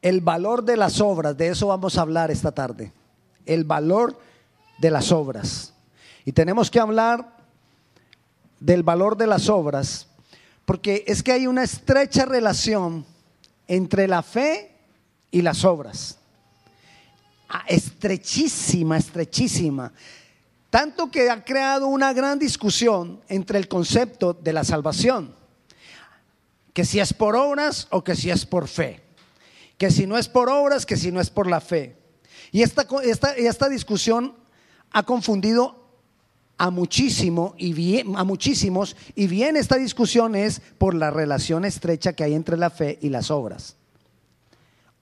El valor de las obras, de eso vamos a hablar esta tarde. El valor de las obras. Y tenemos que hablar del valor de las obras, porque es que hay una estrecha relación entre la fe y las obras. Ah, estrechísima, estrechísima. Tanto que ha creado una gran discusión entre el concepto de la salvación. Que si es por obras o que si es por fe. Que si no es por obras, que si no es por la fe. Y esta, esta, esta discusión ha confundido a muchísimo y a muchísimos y bien esta discusión es por la relación estrecha que hay entre la fe y las obras.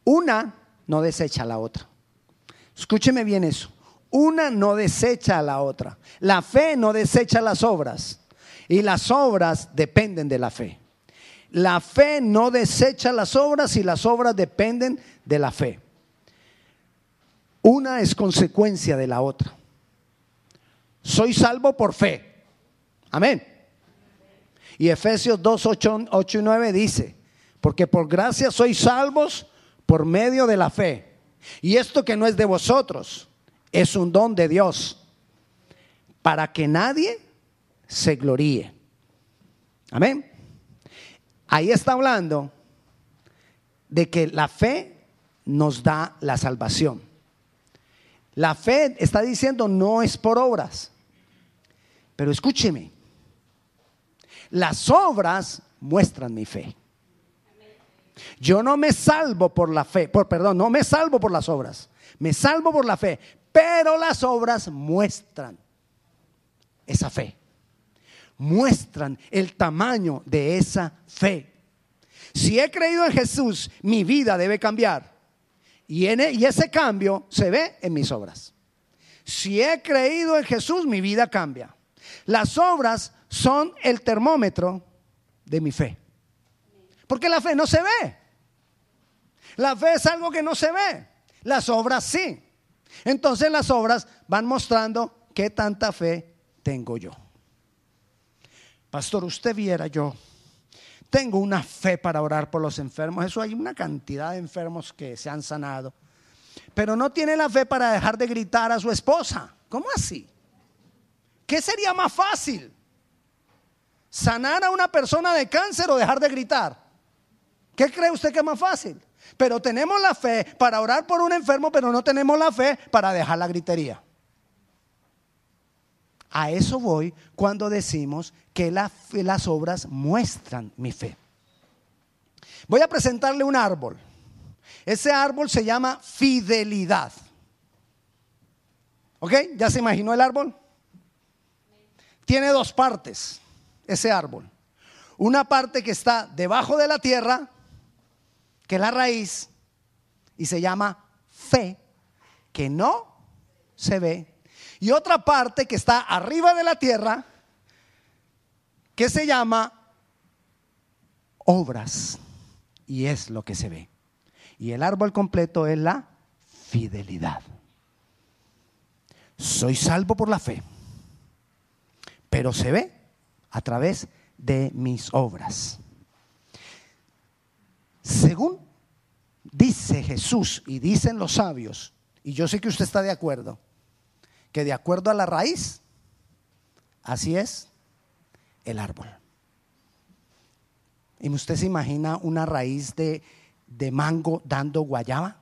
Una no desecha a la otra. Escúcheme bien eso. Una no desecha a la otra. La fe no desecha las obras y las obras dependen de la fe. La fe no desecha las obras y las obras dependen de la fe. Una es consecuencia de la otra. Soy salvo por fe. Amén. Y Efesios 2, 8, y 9 dice, porque por gracia sois salvos por medio de la fe. Y esto que no es de vosotros, es un don de Dios, para que nadie se gloríe. Amén. Ahí está hablando de que la fe nos da la salvación. La fe está diciendo no es por obras. Pero escúcheme, las obras muestran mi fe. Yo no me salvo por la fe, por perdón, no me salvo por las obras. Me salvo por la fe, pero las obras muestran esa fe. Muestran el tamaño de esa fe. Si he creído en Jesús, mi vida debe cambiar. E, y ese cambio se ve en mis obras. Si he creído en Jesús, mi vida cambia. Las obras son el termómetro de mi fe. Porque la fe no se ve. La fe es algo que no se ve. Las obras sí. Entonces las obras van mostrando qué tanta fe tengo yo. Pastor, usted viera yo. Tengo una fe para orar por los enfermos. Eso hay una cantidad de enfermos que se han sanado. Pero no tiene la fe para dejar de gritar a su esposa. ¿Cómo así? ¿Qué sería más fácil? ¿Sanar a una persona de cáncer o dejar de gritar? ¿Qué cree usted que es más fácil? Pero tenemos la fe para orar por un enfermo, pero no tenemos la fe para dejar la gritería. A eso voy cuando decimos que las obras muestran mi fe. Voy a presentarle un árbol. Ese árbol se llama fidelidad. ¿Ok? ¿Ya se imaginó el árbol? tiene dos partes, ese árbol. Una parte que está debajo de la tierra, que es la raíz, y se llama fe, que no se ve. Y otra parte que está arriba de la tierra, que se llama obras, y es lo que se ve. Y el árbol completo es la fidelidad. Soy salvo por la fe pero se ve a través de mis obras. Según dice Jesús y dicen los sabios, y yo sé que usted está de acuerdo, que de acuerdo a la raíz, así es el árbol. ¿Y usted se imagina una raíz de, de mango dando guayaba?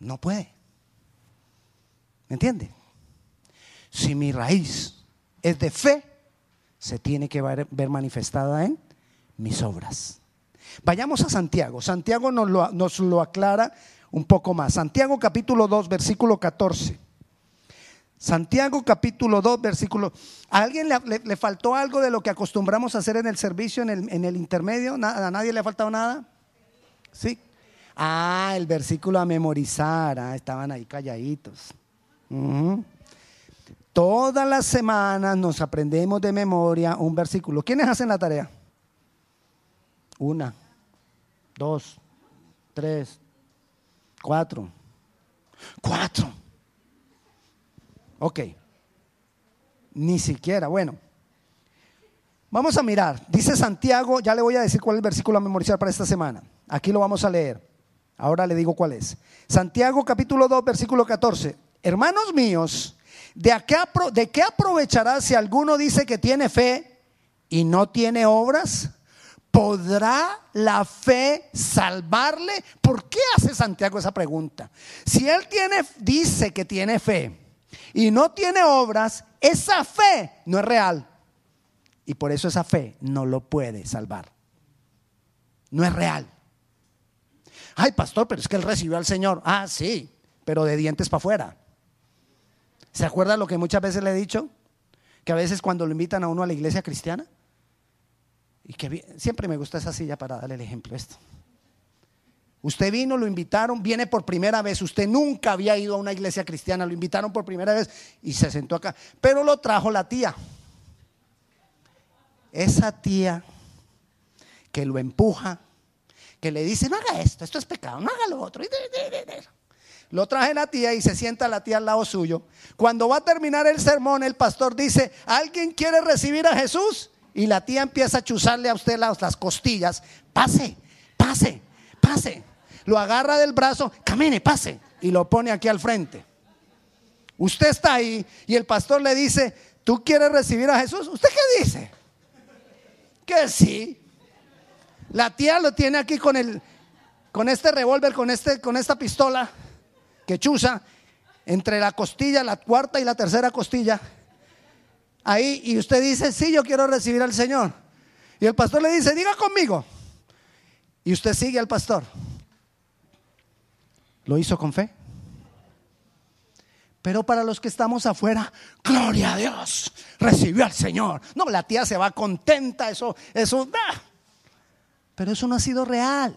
No puede. ¿Me entiende? Si mi raíz es de fe, se tiene que ver, manifestada en mis obras. Vayamos a Santiago. Santiago nos lo, nos lo, aclara un poco más. Santiago capítulo 2, versículo 14. Santiago capítulo 2, versículo... ¿A alguien le, faltó algo de lo que acostumbramos a hacer en el servicio, en el, en el intermedio? ¿A nadie le ha faltado nada? ¿Sí? Ah, el versículo a memorizar. Ah, estaban ahí calladitos. Todas las semanas nos aprendemos de memoria un versículo. ¿Quiénes hacen la tarea? Una, dos, tres, cuatro. Cuatro. Ok. Ni siquiera, bueno. Vamos a mirar. Dice Santiago, ya le voy a decir cuál es el versículo a memorizar para esta semana. aquí lo vamos a leer. Ahora le digo cuál es. Santiago capítulo 2, versículo 14. Hermanos míos, ¿de qué, ¿de qué aprovechará si alguno dice que tiene fe y no tiene obras? ¿Podrá la fe salvarle? ¿Por qué hace Santiago esa pregunta? Si él tiene, dice que tiene fe y no tiene obras, esa fe no es real. Y por eso esa fe no lo puede salvar. No es real. Ay, pastor, pero es que él recibió al Señor. Ah, sí, pero de dientes para afuera. ¿Se acuerda lo que muchas veces le he dicho? Que a veces cuando lo invitan a uno a la iglesia cristiana, y que siempre me gusta esa silla para darle el ejemplo esto. Usted vino, lo invitaron, viene por primera vez, usted nunca había ido a una iglesia cristiana, lo invitaron por primera vez y se sentó acá, pero lo trajo la tía. Esa tía que lo empuja, que le dice, no haga esto, esto es pecado, no haga lo otro. Lo traje la tía y se sienta la tía al lado suyo. Cuando va a terminar el sermón, el pastor dice, ¿alguien quiere recibir a Jesús? y la tía empieza a chuzarle a usted las, las costillas, pase, pase, pase. Lo agarra del brazo, camine, pase, y lo pone aquí al frente. Usted está ahí y el pastor le dice, ¿tú quieres recibir a Jesús? ¿Usted qué dice? Que sí. La tía lo tiene aquí con el con este revólver, con este con esta pistola que chuza entre la costilla, la cuarta y la tercera costilla ahí y usted dice, sí, yo quiero recibir al Señor. Y el pastor le dice, diga conmigo. Y usted sigue al pastor. ¿Lo hizo con fe? Pero para los que estamos afuera, gloria a Dios, recibió al Señor. No, la tía se va contenta, eso, eso, pero eso no ha sido real.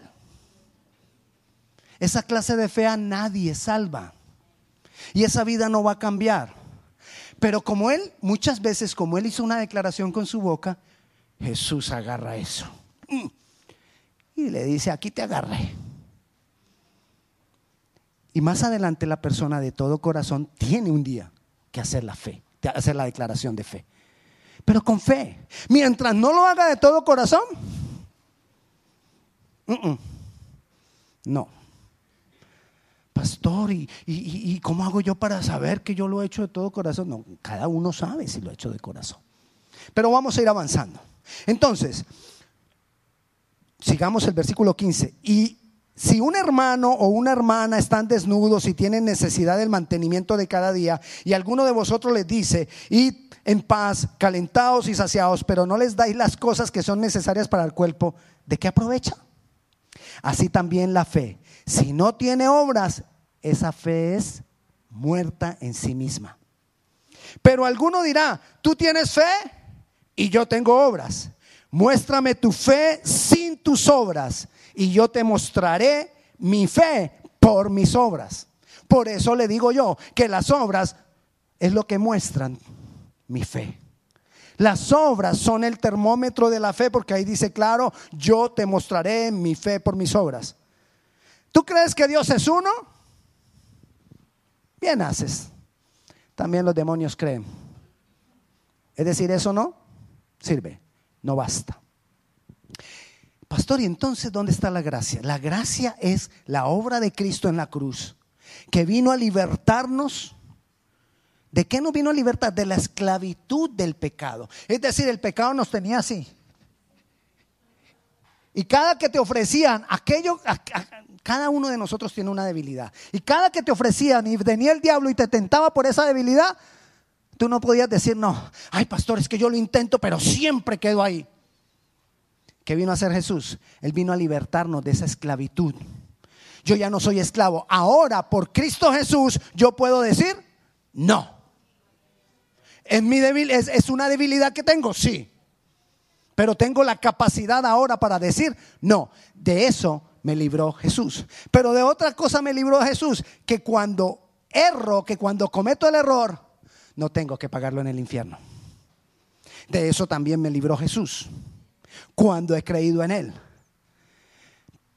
Esa clase de fe a nadie salva. Y esa vida no va a cambiar. Pero como él, muchas veces, como él hizo una declaración con su boca, Jesús agarra eso. Mm. Y le dice, aquí te agarré. Y más adelante la persona de todo corazón tiene un día que hacer la fe, hacer la declaración de fe. Pero con fe. Mientras no lo haga de todo corazón, no pastor, ¿y, cómo hago yo para saber que yo lo he hecho de todo corazón? No, cada uno sabe si lo he hecho de corazón. Pero vamos a ir avanzando. Entonces, sigamos el versículo 15. Y si un hermano o una hermana están desnudos y tienen necesidad del mantenimiento de cada día, y alguno de vosotros les dice, id en paz, calentados y saciados, pero no les dais las cosas que son necesarias para el cuerpo, ¿de qué aprovecha? Así también la fe. Si no tiene obras, esa fe es muerta en sí misma. Pero alguno dirá, tú tienes fe y yo tengo obras. Muéstrame tu fe sin tus obras y yo te mostraré mi fe por mis obras. Por eso le digo yo que las obras es lo que muestran mi fe. Las obras son el termómetro de la fe porque ahí dice, claro, yo te mostraré mi fe por mis obras. ¿Tú crees que Dios es uno? Bien haces. También los demonios creen. Es decir, eso no sirve, no basta. Pastor, ¿y entonces dónde está la gracia? La gracia es la obra de Cristo en la cruz, que vino a libertarnos. ¿De qué nos vino a libertar? De la esclavitud del pecado. Es decir, el pecado nos tenía así. Y cada que te ofrecían aquello, cada uno de nosotros tiene una debilidad. Y cada que te ofrecían y venía el diablo y te tentaba por esa debilidad, tú no podías decir, no, ay pastor, es que yo lo intento, pero siempre quedo ahí. ¿Qué vino a hacer Jesús? Él vino a libertarnos de esa esclavitud. Yo ya no soy esclavo. Ahora, por Cristo Jesús, yo puedo decir, no. ¿Es, mi débil, es, ¿Es una debilidad que tengo? Sí. Pero tengo la capacidad ahora para decir, no. De eso me libró Jesús. Pero de otra cosa me libró Jesús, que cuando erro, que cuando cometo el error, no tengo que pagarlo en el infierno. De eso también me libró Jesús, cuando he creído en Él.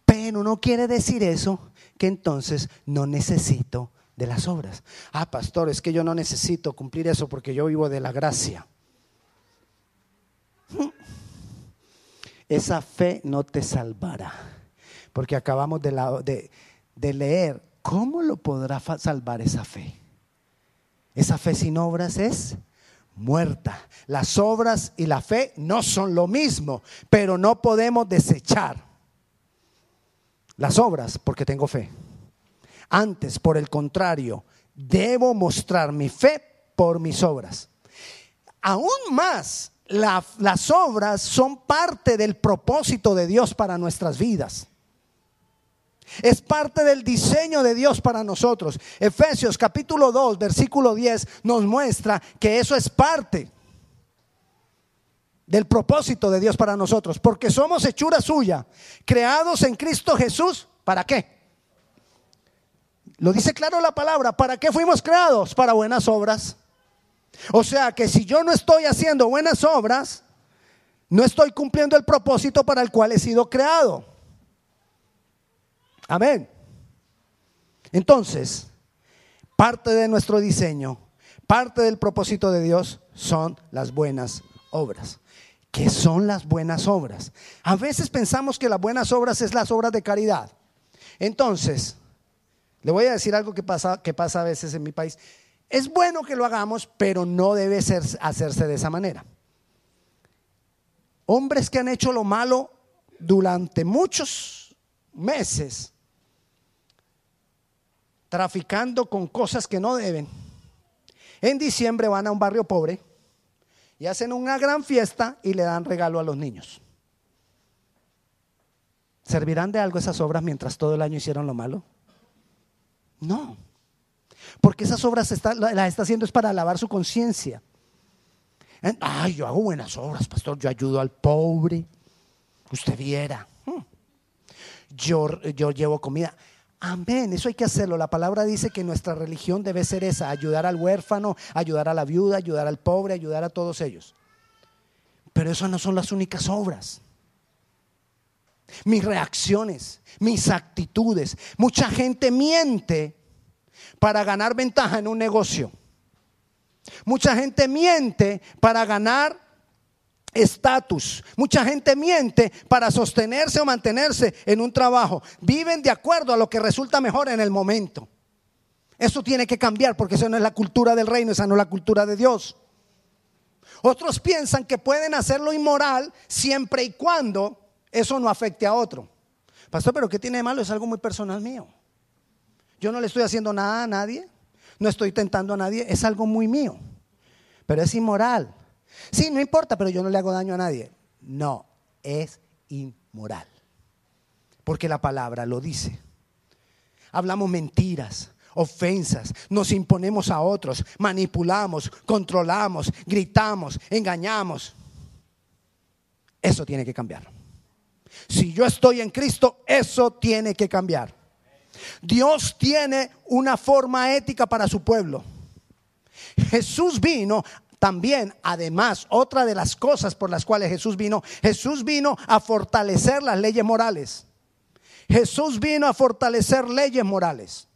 Pero no quiere decir eso que entonces no necesito de las obras. Ah, pastor, es que yo no necesito cumplir eso porque yo vivo de la gracia. Esa fe no te salvará Porque acabamos de, leer, ¿cómo lo podrá salvar esa fe? Esa fe sin obras es muerta. Las obras y la fe no son lo mismo, pero no podemos desechar las obras porque tengo fe. Antes, por el contrario, debo mostrar mi fe por mis obras. Aún más, las obras son parte del propósito de Dios para nuestras vidas. Es parte del diseño de Dios para nosotros. Efesios capítulo 2, versículo 10 nos muestra que eso es parte del propósito de Dios para nosotros. Porque somos hechura suya, creados en Cristo Jesús. ¿Para qué? Lo dice claro la palabra. ¿Para qué fuimos creados? Para buenas obras. O sea que si yo no estoy haciendo buenas obras, no estoy cumpliendo el propósito para el cual he sido creado. Amén. Entonces, parte de nuestro diseño, parte del propósito de Dios son las buenas obras. ¿Qué son las buenas obras? A veces pensamos que las buenas obras es las obras de caridad. Entonces, le voy a decir algo que pasa, que pasa a veces en mi país. Es bueno que lo hagamos, pero no debe ser, hacerse de esa manera. Hombres que han hecho lo malo durante muchos meses traficando con cosas que no deben. En diciembre van a un barrio pobre y hacen una gran fiesta y le dan regalo a los niños. ¿Servirán de algo esas obras mientras todo el año hicieron lo malo? No. Porque esas obras las está haciendo es para lavar su conciencia. Ay, yo hago buenas obras, pastor. Yo ayudo al pobre. Usted viera. Hmm. Yo, yo llevo comida. Amén, eso hay que hacerlo. La palabra dice que nuestra religión debe ser esa, ayudar al huérfano, ayudar a la viuda, ayudar al pobre, ayudar a todos ellos. Pero eso no son las únicas obras. Mis reacciones, mis actitudes. Mucha gente miente para ganar ventaja en un negocio. Mucha gente miente para ganar estatus. Mucha gente miente para sostenerse o mantenerse en un trabajo. Viven de acuerdo a lo que resulta mejor en el momento. Eso tiene que cambiar porque eso no es la cultura del reino, esa no es la cultura de Dios. Otros piensan que pueden hacerlo inmoral siempre y cuando eso no afecte a otro. Pastor, pero ¿qué tiene de malo? Es algo muy personal mío. Yo no le estoy haciendo nada a nadie, no estoy tentando a nadie, es algo muy mío. Pero es inmoral. Sí, no importa, pero yo no le hago daño a nadie. No, es inmoral. Porque la palabra lo dice. Hablamos mentiras, ofensas, nos imponemos a otros, manipulamos, controlamos, gritamos, engañamos. Eso tiene que cambiar. Si yo estoy en Cristo, eso tiene que cambiar. Dios tiene una forma ética para su pueblo. Jesús vino también, además, otra de las cosas por las cuales Jesús vino, Jesús vino a fortalecer las leyes morales. Jesús vino a fortalecer leyes morales,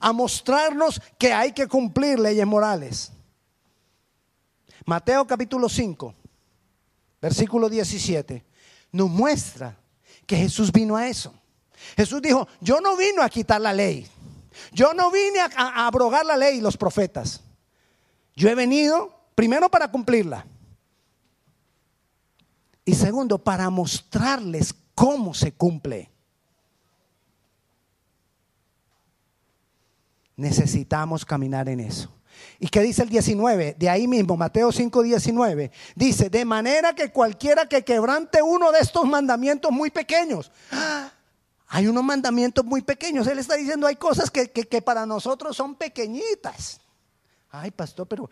a mostrarnos que hay que cumplir leyes morales. Mateo capítulo 5, versículo 17, nos muestra que Jesús vino a eso. Jesús dijo, yo no vino a quitar la ley, yo no vine a, a abrogar la ley y los profetas. Yo he venido primero para cumplirla. Y segundo, para mostrarles cómo se cumple. Necesitamos caminar en eso. ¿Y qué dice el 19? De ahí mismo, Mateo 5, 19. Dice, de manera que cualquiera que quebrante uno de estos mandamientos muy pequeños. Hay unos mandamientos muy pequeños. Él está diciendo, hay cosas que, que para nosotros son pequeñitas. Ay, pastor, pero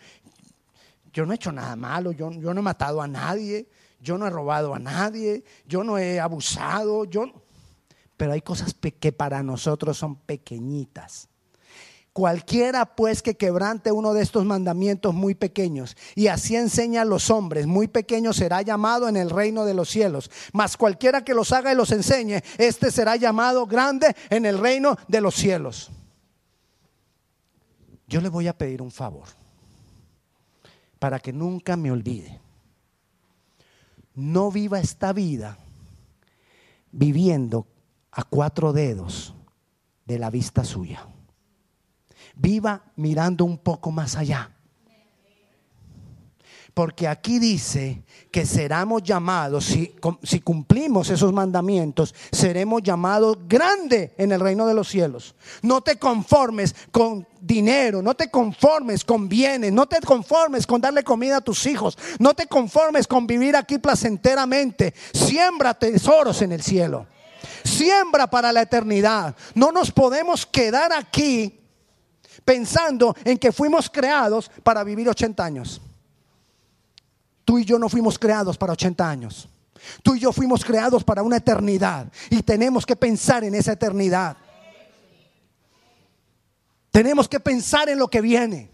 yo no he hecho nada malo, yo, yo no he matado a nadie, yo no he robado a nadie, yo no he abusado, yo... Pero hay cosas que para nosotros son pequeñitas. Cualquiera pues que quebrante uno de estos mandamientos muy pequeños y así enseña a los hombres, muy pequeños será llamado en el reino de los cielos. Mas cualquiera que los haga y los enseñe, este será llamado grande en el reino de los cielos. Yo le voy a pedir un favor para que nunca me olvide. No viva esta vida viviendo a cuatro dedos de la vista suya. Viva mirando un poco más allá. Porque aquí dice que seremos llamados, si, cumplimos esos mandamientos, seremos llamados grande en el reino de los cielos. No te conformes con dinero, no te conformes con bienes, no te conformes con darle comida a tus hijos, no te conformes con vivir aquí placenteramente. Siembra tesoros en el cielo. Siembra para la eternidad. No nos podemos quedar aquí pensando en que fuimos creados para vivir 80 años. Tú y yo no fuimos creados para 80 años. Tú y yo fuimos creados para una eternidad y tenemos que pensar en esa eternidad. Tenemos que pensar en lo que viene.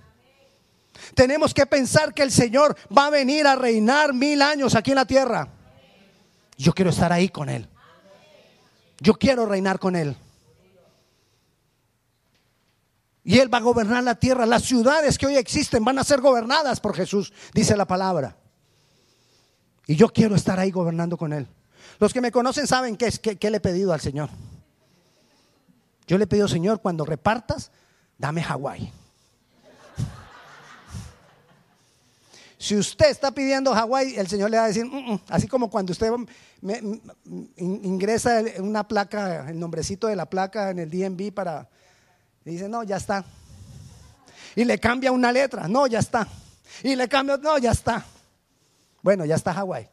Tenemos que pensar que el Señor va a venir a reinar mil años aquí en la tierra. Yo quiero estar ahí con Él. Yo quiero reinar con Él. Y Él va a gobernar la tierra. Las ciudades que hoy existen van a ser gobernadas por Jesús, dice la palabra. Y yo quiero estar ahí gobernando con Él. Los que me conocen saben qué, es, qué, le he pedido al Señor. Yo le he pedido, Señor, cuando repartas, dame Hawái. Si usted está pidiendo Hawái, el Señor le va a decir, mm, mm", así como cuando usted ingresa una placa, el nombrecito de la placa en el DMV para, y dice, no, ya está. Y le cambia una letra, no, ya está. Y le cambia, no, ya está. Bueno, ya está Hawái.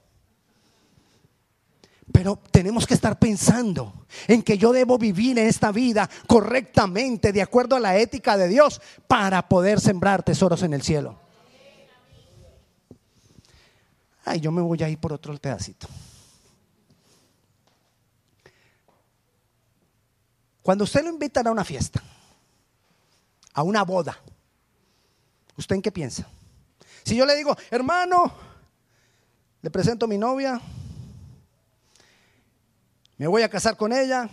Pero tenemos que estar pensando en que yo debo vivir en esta vida correctamente, de acuerdo a la ética de Dios, para poder sembrar tesoros en el cielo. Ay, yo me voy a ir por otro pedacito. Cuando usted lo invitan a una fiesta, a una boda, ¿usted en qué piensa? Si yo le digo, hermano, le presento a mi novia, me voy a casar con ella,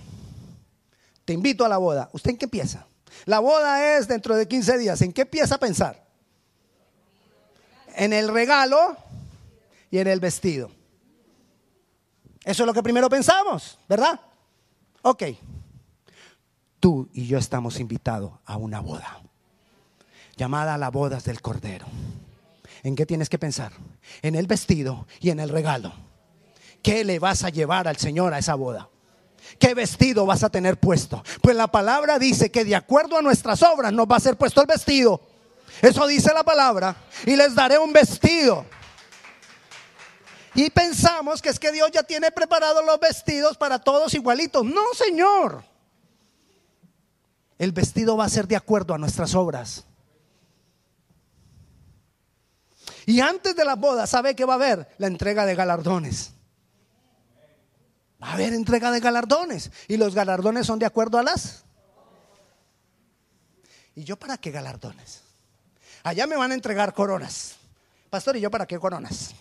te invito a la boda. ¿Usted en qué piensa? La boda es dentro de 15 días. ¿En qué empieza a pensar? En el regalo y en el vestido. Eso es lo que primero pensamos, ¿verdad? Ok. Tú y yo estamos invitados a una boda, llamada la bodas del Cordero. ¿En qué tienes que pensar? En el vestido y en el regalo. ¿Qué le vas a llevar al Señor a esa boda? ¿Qué vestido vas a tener puesto? Pues la palabra dice que de acuerdo a nuestras obras nos va a ser puesto el vestido. Eso dice la palabra. Y les daré un vestido. Y pensamos que es que Dios ya tiene preparados los vestidos para todos igualitos. No, Señor. El vestido va a ser de acuerdo a nuestras obras. Y antes de la boda, ¿sabe que va a haber? La entrega de galardones. Va a haber entrega de galardones. Y los galardones son de acuerdo a las. ¿Y yo para qué galardones? Allá me van a entregar coronas. Pastor, ¿y yo para qué coronas?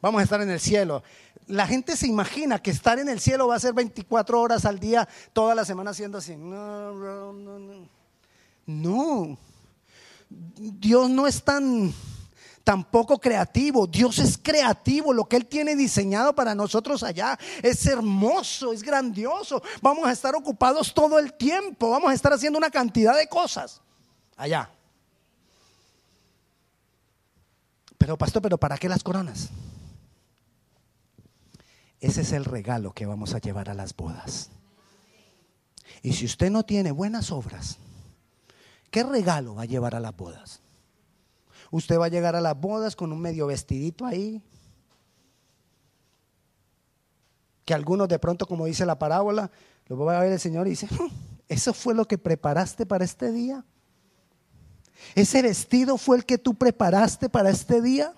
Vamos a estar en el cielo. La gente se imagina que estar en el cielo va a ser 24 horas al día, toda la semana haciendo así. No, no, no, no. No. Dios no es tan tampoco creativo. Dios es creativo. Lo que Él tiene diseñado para nosotros allá es hermoso, es grandioso. Vamos a estar ocupados todo el tiempo. Vamos a estar haciendo una cantidad de cosas allá. Pero pastor, pero ¿para qué las coronas? Ese es el regalo que vamos a llevar a las bodas. Y si usted no tiene buenas obras, ¿qué regalo va a llevar a las bodas? Usted va a llegar a las bodas con un medio vestidito ahí. Que algunos de pronto, como dice la parábola, lo va a ver el Señor y dice, ¿eso fue lo que preparaste para este día? ¿Ese vestido fue el que tú preparaste para este día?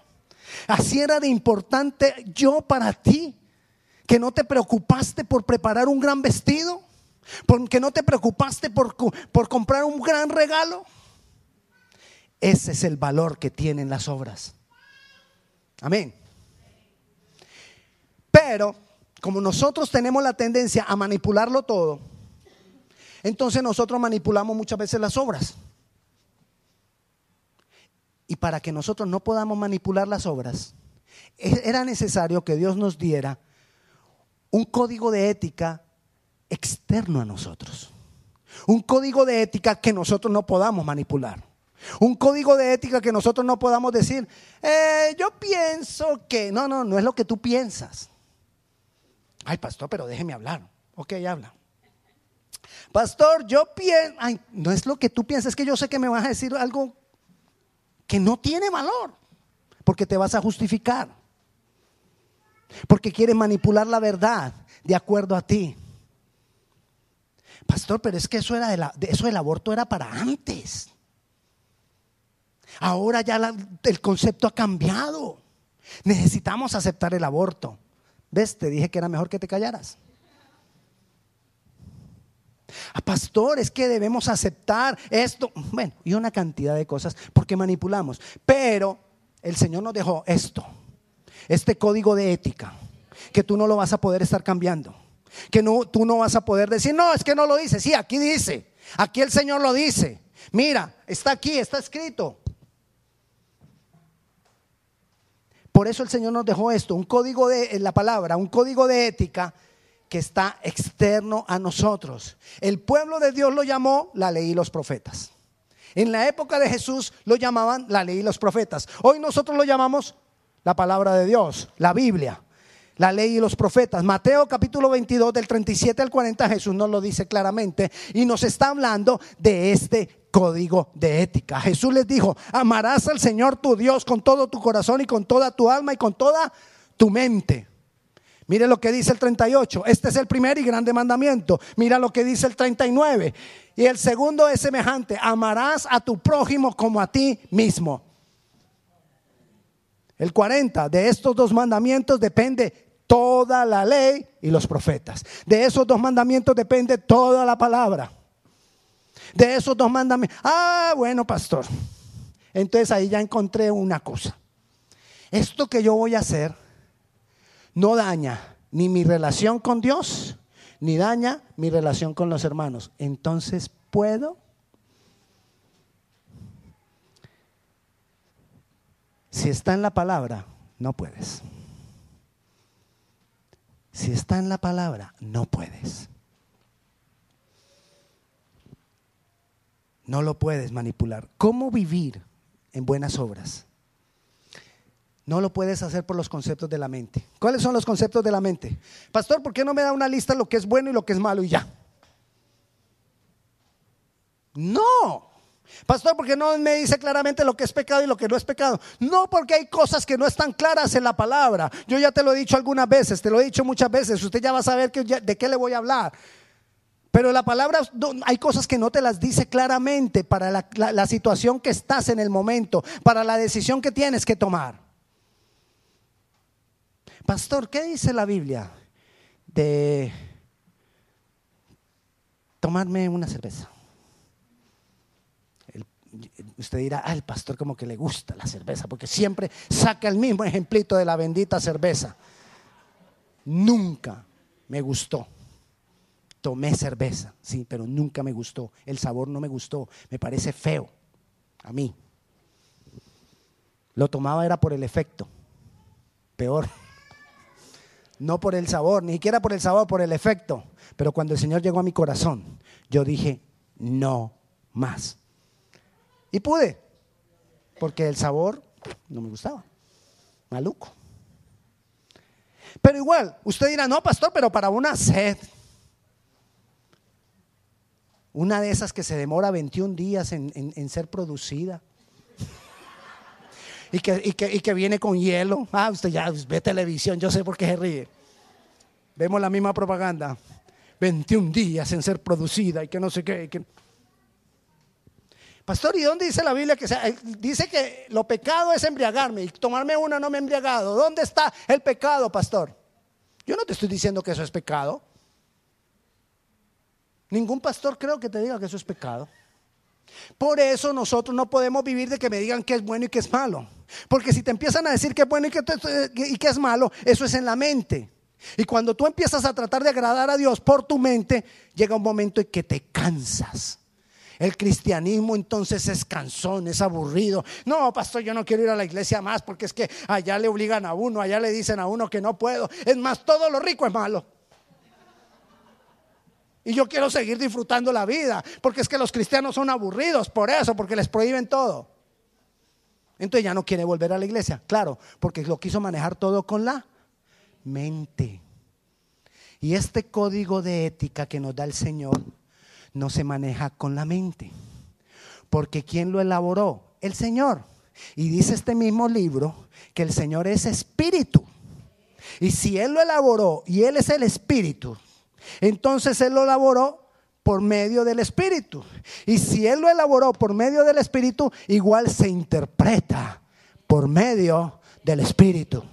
Así era de importante yo para ti, que no te preocupaste por preparar un gran vestido, que no te preocupaste por, por comprar un gran regalo. Ese es el valor que tienen las obras. Amén. Pero, como nosotros tenemos la tendencia a manipularlo todo, entonces nosotros manipulamos muchas veces las obras. Y para que nosotros no podamos manipular las obras, e-, era necesario que Dios nos diera un código de ética externo a nosotros. Un código de ética que nosotros no podamos manipular. Un código de ética que nosotros no podamos decir, eh, yo pienso que, no, no, no es lo que tú piensas. Ay, pastor, pero déjeme hablar. Ok, habla. Pastor, yo pienso, ay, no es lo que tú piensas, es que yo sé que me vas a decir algo que no tiene valor, porque te vas a justificar, porque quieres manipular la verdad de acuerdo a ti. Pastor, pero es que eso, era de la, eso del aborto era para antes. Ahora ya el concepto ha cambiado. Necesitamos aceptar el aborto. ¿Ves? Te dije que era mejor que te callaras. A ah, pastor, es que debemos aceptar esto. Bueno, y una cantidad de cosas porque manipulamos. Pero el Señor nos dejó esto, este código de ética, que tú no lo vas a poder estar cambiando. Que no, tú no vas a poder decir, no, es que no lo dice. Sí, aquí dice. Aquí el Señor lo dice. Mira, está aquí, está escrito. Por eso el Señor nos dejó esto, un código de la palabra, un código de ética que está externo a nosotros. El pueblo de Dios lo llamó la ley y los profetas. En la época de Jesús lo llamaban la ley y los profetas. Hoy nosotros lo llamamos la palabra de Dios, la Biblia, la ley y los profetas. Mateo capítulo 22 del 37 al 40 Jesús nos lo dice claramente y nos está hablando de este código de ética. Jesús les dijo, amarás al Señor tu Dios con todo tu corazón y con toda tu alma y con toda tu mente. Mire lo que dice el 38. Este es el primer y grande mandamiento. Mira lo que dice el 39. Y el segundo es semejante. Amarás a tu prójimo como a ti mismo. El 40. De estos dos mandamientos depende toda la ley y los profetas. De esos dos mandamientos depende toda la palabra de esos dos mandamientos. Ah, bueno, pastor. Entonces ahí ya encontré una cosa. Esto que yo voy a hacer no daña ni mi relación con Dios, ni daña mi relación con los hermanos. Entonces puedo. Si está en la palabra, no puedes. Si está en la palabra, no puedes. No lo puedes manipular. ¿Cómo vivir en buenas obras? No lo puedes hacer por los conceptos de la mente. ¿Cuáles son los conceptos de la mente? Pastor, ¿por qué no me da una lista de lo que es bueno y lo que es malo y ya? No. Pastor, ¿por qué no me dice claramente lo que es pecado y lo que no es pecado? No, porque hay cosas que no están claras en la palabra. Yo ya te lo he dicho algunas veces, te lo he dicho muchas veces. Usted ya va a saber de qué le voy a hablar. Pero la palabra, hay cosas que no te las dice claramente para la, situación que estás en el momento, para la decisión que tienes que tomar. Pastor, ¿qué dice la Biblia de tomarme una cerveza? Usted dirá, ah, el pastor como que le gusta la cerveza, porque siempre saca el mismo ejemplito de la bendita cerveza. Nunca me gustó tomé cerveza, sí, pero nunca me gustó. El sabor no me gustó, me parece feo a mí. Lo tomaba era por el efecto, peor. No por el sabor, ni siquiera por el sabor, por el efecto. Pero cuando el Señor llegó a mi corazón, yo dije, no más. Y pude, porque el sabor no me gustaba. Maluco. Pero igual, usted dirá, no, pastor, pero para una sed, una de esas que se demora 21 días en, ser producida. Y que, viene con hielo. Ah, usted ya ve televisión, yo sé por qué se ríe. Vemos la misma propaganda. 21 días en ser producida y que no sé qué. Pastor, ¿y dónde dice la Biblia que eh, dice que lo pecado es embriagarme y tomarme una no me he embriagado? ¿Dónde está el pecado, pastor? Yo no te estoy diciendo que eso es pecado. Ningún pastor creo que te diga que eso es pecado. Por eso nosotros no podemos vivir de que me digan que es bueno y que es malo. Porque si te empiezan a decir que es bueno y que, y que es malo, eso es en la mente. Y cuando tú empiezas a tratar de agradar a Dios por tu mente, llega un momento en que te cansas. El cristianismo entonces es cansón, es aburrido. No, pastor, yo no quiero ir a la iglesia más porque es que allá le obligan a uno, allá le dicen a uno que no puedo. Es más, todo lo rico es malo. Y yo quiero seguir disfrutando la vida, porque es que los cristianos son aburridos por eso, porque les prohíben todo. Entonces ya no quiere volver a la iglesia, claro, porque lo quiso manejar todo con la mente. Y este código de ética que nos da el Señor no se maneja con la mente. Porque ¿quién lo elaboró? El Señor. Y dice este mismo libro que el Señor es espíritu. Y si Él lo elaboró y Él es el espíritu, entonces Él lo elaboró por medio del espíritu. Y si Él lo elaboró por medio del espíritu, igual se interpreta por medio del espíritu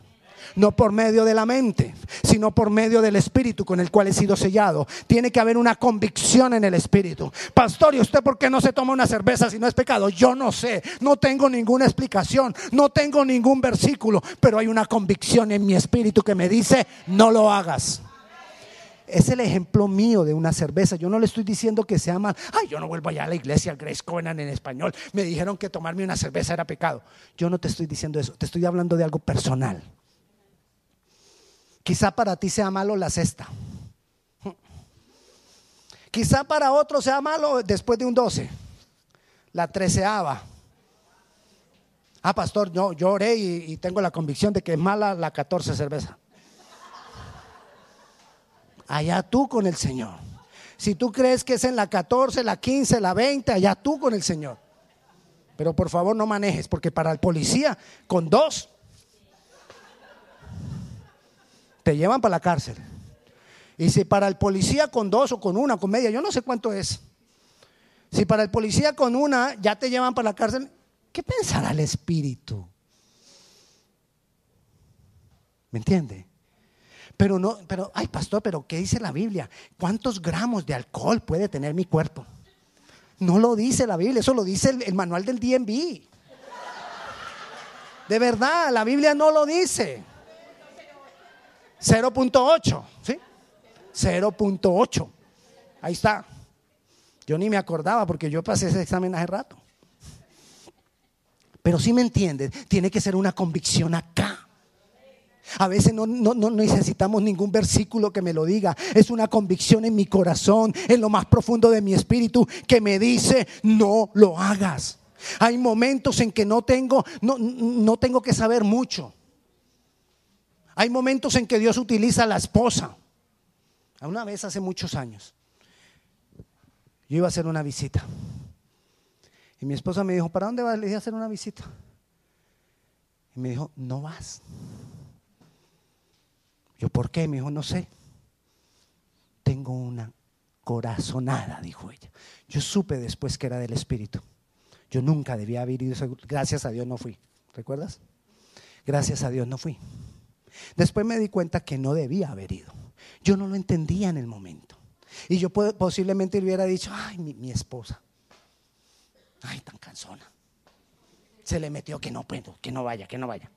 no por medio de la mente, sino por medio del Espíritu con el cual he sido sellado. Tiene que haber una convicción en el Espíritu. Pastor, ¿y usted por qué no se toma una cerveza si no es pecado? Yo no sé, no tengo ninguna explicación, no tengo ningún versículo, pero hay una convicción en mi espíritu que me dice, no lo hagas. Es el ejemplo mío de una cerveza. Yo no le estoy diciendo que sea mal. Ay, yo no vuelvo allá a la iglesia, al Grace Covenant en español. Me dijeron que tomarme una cerveza era pecado. Yo no te estoy diciendo eso. Te estoy hablando de algo personal. Quizá para ti sea malo la cesta. Quizá para otro sea malo después de un 12, la treceava. Ah, pastor, yo, oré y, y, tengo la convicción de que es mala la 14 cerveza. Allá tú con el Señor. Si tú crees que es en la 14, la 15, la 20, allá tú con el Señor. Pero por favor no manejes, porque para el policía con dos te llevan para la cárcel. Y si para el policía con dos o con una, con media, yo no sé cuánto es. Si para el policía con una ya te llevan para la cárcel, ¿qué pensará el espíritu? ¿Me entiende? Pero no, pero, ay pastor, pero ¿qué dice la Biblia? ¿Cuántos gramos de alcohol puede tener mi cuerpo? No lo dice la Biblia, eso lo dice el, el manual del DMV. De verdad, la Biblia no lo dice. 0.8, ¿sí? 0.8. Ahí está. Yo ni me acordaba porque yo pasé ese examen hace rato. Pero si me entiendes, tiene que ser una convicción acá. A veces no, no, no, necesitamos ningún versículo que me lo diga. Es una convicción en mi corazón, en lo más profundo de mi espíritu, que me dice, no lo hagas. Hay momentos en que no tengo, no, no tengo que saber mucho. Hay momentos en que Dios utiliza a la esposa. Una vez hace muchos años, yo iba a hacer una visita. Y mi esposa me dijo, ¿para dónde vas? Le dije a hacer una visita. Y me dijo, no vas. Yo, ¿por qué? Me dijo, no sé. Tengo una corazonada, dijo ella. Yo supe después que era del Espíritu. Yo nunca debía haber ido. Gracias a Dios no fui. ¿Recuerdas? Gracias a Dios no fui. Después me di cuenta que no debía haber ido. Yo no lo entendía en el momento. Y yo posiblemente hubiera dicho, ay, mi, esposa, ay, tan cansona. Se le metió que no puedo, que no vaya, que no vaya.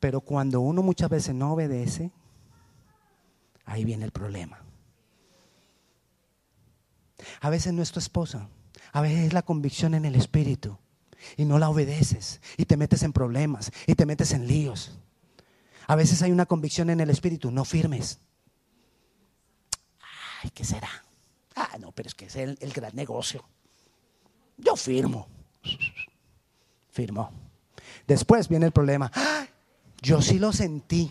Pero cuando uno muchas veces no obedece, ahí viene el problema. A veces no es tu esposa, a veces es la convicción en el espíritu y no la obedeces y te metes en problemas y te metes en líos. A veces hay una convicción en el espíritu, no firmes. Ay, ¿qué será? Ah, no, pero es que es el, gran negocio. Yo firmo. Firmo. Después viene el problema. yo sí lo sentí.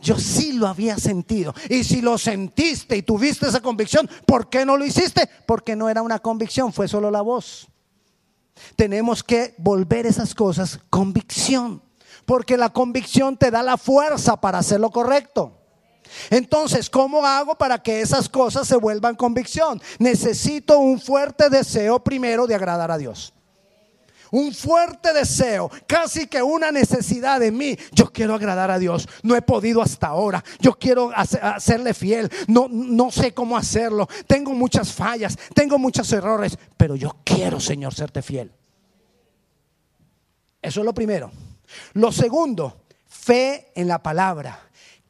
Yo sí lo había sentido. Y si lo sentiste y tuviste esa convicción, ¿por qué no lo hiciste? Porque no era una convicción, fue solo la voz. Tenemos que volver esas cosas convicción. Porque la convicción te da la fuerza para hacer lo correcto. Entonces, ¿cómo hago para que esas cosas se vuelvan convicción? Necesito un fuerte deseo primero de agradar a Dios. Un fuerte deseo, casi que una necesidad de mí. Yo quiero agradar a Dios. No he podido hasta ahora. Yo quiero hacerle fiel. No, no sé cómo hacerlo. Tengo muchas fallas, tengo muchos errores, pero yo quiero, Señor, serte fiel. Eso es lo primero. Lo segundo, fe en la palabra.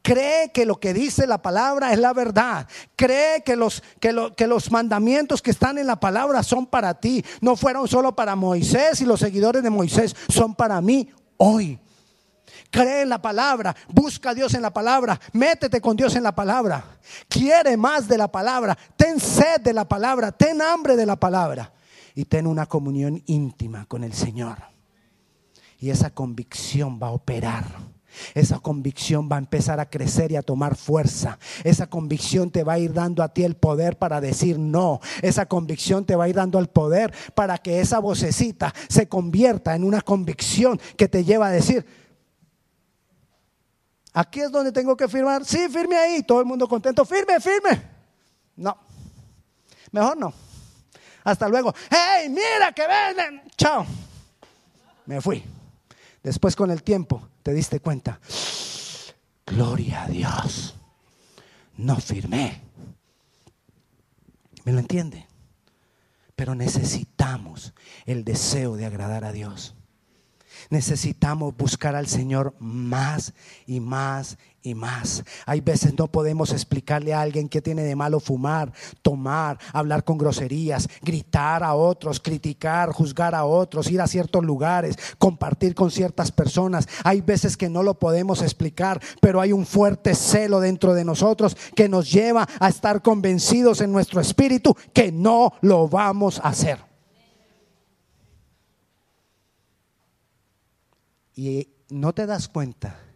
Cree que lo que dice la palabra es la verdad. Cree que los, que, que los mandamientos que están en la palabra son para ti. No fueron solo para Moisés y los seguidores de Moisés, son para mí hoy. Cree en la palabra, busca a Dios en la palabra, métete con Dios en la palabra. Quiere más de la palabra, ten sed de la palabra, ten hambre de la palabra y ten una comunión íntima con el Señor. Y esa convicción va a operar esa convicción va a empezar a crecer y a tomar fuerza. Esa convicción te va a ir dando a ti el poder para decir no. Esa convicción te va a ir dando el poder para que esa vocecita se convierta en una convicción que te lleva a decir, aquí es donde tengo que firmar. Sí, firme ahí. Todo el mundo contento. Firme, firme. No. Mejor no. Hasta luego. Hey, mira que ven. Chao. Me fui. Después con el tiempo te diste cuenta. Gloria a Dios. No firmé. ¿Me lo entiende? Pero necesitamos el deseo de agradar a Dios. Necesitamos buscar al Señor más y más y más. Hay veces no podemos explicarle a alguien que tiene de malo fumar, tomar, hablar con groserías, gritar a otros, criticar, juzgar a otros, ir a ciertos lugares, compartir con ciertas personas. Hay veces que no lo podemos explicar, pero hay un fuerte celo dentro de nosotros que nos lleva a estar convencidos en nuestro espíritu que no lo vamos a hacer. Y no te das cuenta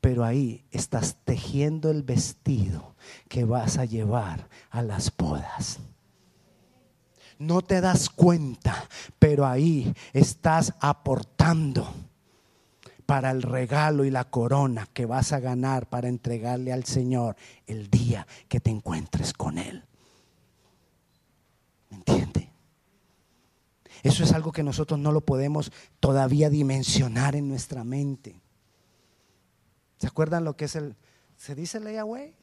pero ahí estás tejiendo el vestido que vas a llevar a las bodas. No te das cuenta, pero ahí estás aportando para el regalo y la corona que vas a ganar para entregarle al Señor el día que te encuentres con Él. ¿Me entiende? Eso es algo que nosotros no lo podemos todavía dimensionar en nuestra mente. ¿Se acuerdan lo que es el, se dice layaway?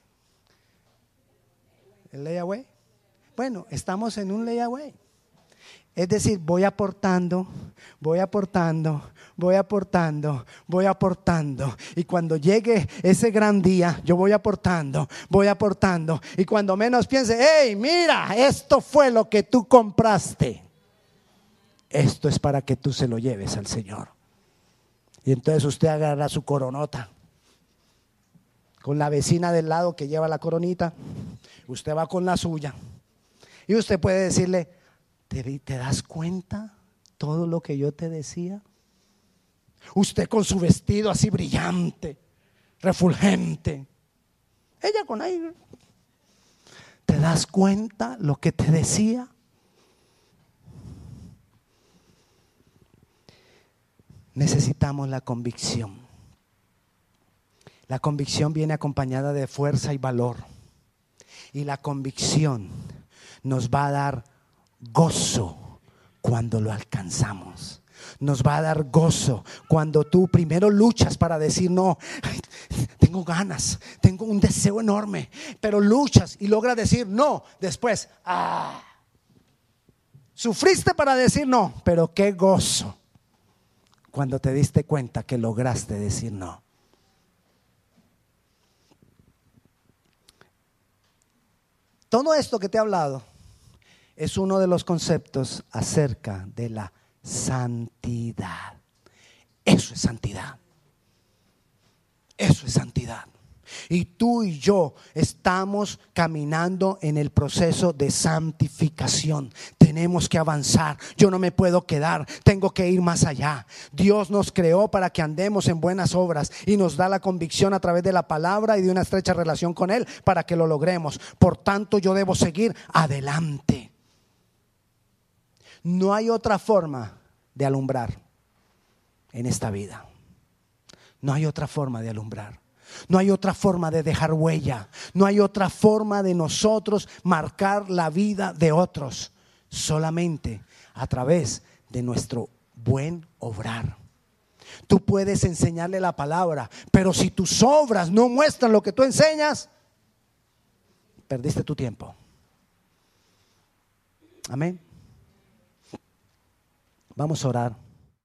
¿El layaway? Bueno, estamos en un layaway. Es decir, voy aportando, voy aportando, voy aportando, voy aportando. Y cuando llegue ese gran día, yo voy aportando, voy aportando. Y cuando menos piense, hey, mira, esto fue lo que tú compraste. Esto es para que tú se lo lleves al Señor. Y entonces usted agarra su coronota con la vecina del lado que lleva la coronita, usted va con la suya. Y usted puede decirle, ¿te, das cuenta todo lo que yo te decía? Usted con su vestido así brillante, refulgente. Ella con ahí. ¿Te das cuenta lo que te decía? Necesitamos la convicción. La convicción viene acompañada de fuerza y valor. Y la convicción nos va a dar gozo cuando lo alcanzamos. Nos va a dar gozo cuando tú primero luchas para decir, no, tengo ganas, tengo un deseo enorme, pero luchas y logras decir no. Después, ah, sufriste para decir no, pero qué gozo cuando te diste cuenta que lograste decir no. Todo esto que te he hablado es uno de los conceptos acerca de la santidad. Eso es santidad. Eso es santidad. Y tú y yo estamos caminando en el proceso de santificación. Tenemos que avanzar. Yo no me puedo quedar. Tengo que ir más allá. Dios nos creó para que andemos en buenas obras y nos da la convicción a través de la palabra y de una estrecha relación con Él para que lo logremos. Por tanto, yo debo seguir adelante. No hay otra forma de alumbrar en esta vida. No hay otra forma de alumbrar. No hay otra forma de dejar huella. No hay otra forma de nosotros marcar la vida de otros. Solamente a través de nuestro buen obrar. Tú puedes enseñarle la palabra, pero si tus obras no muestran lo que tú enseñas, perdiste tu tiempo. Amén. Vamos a orar.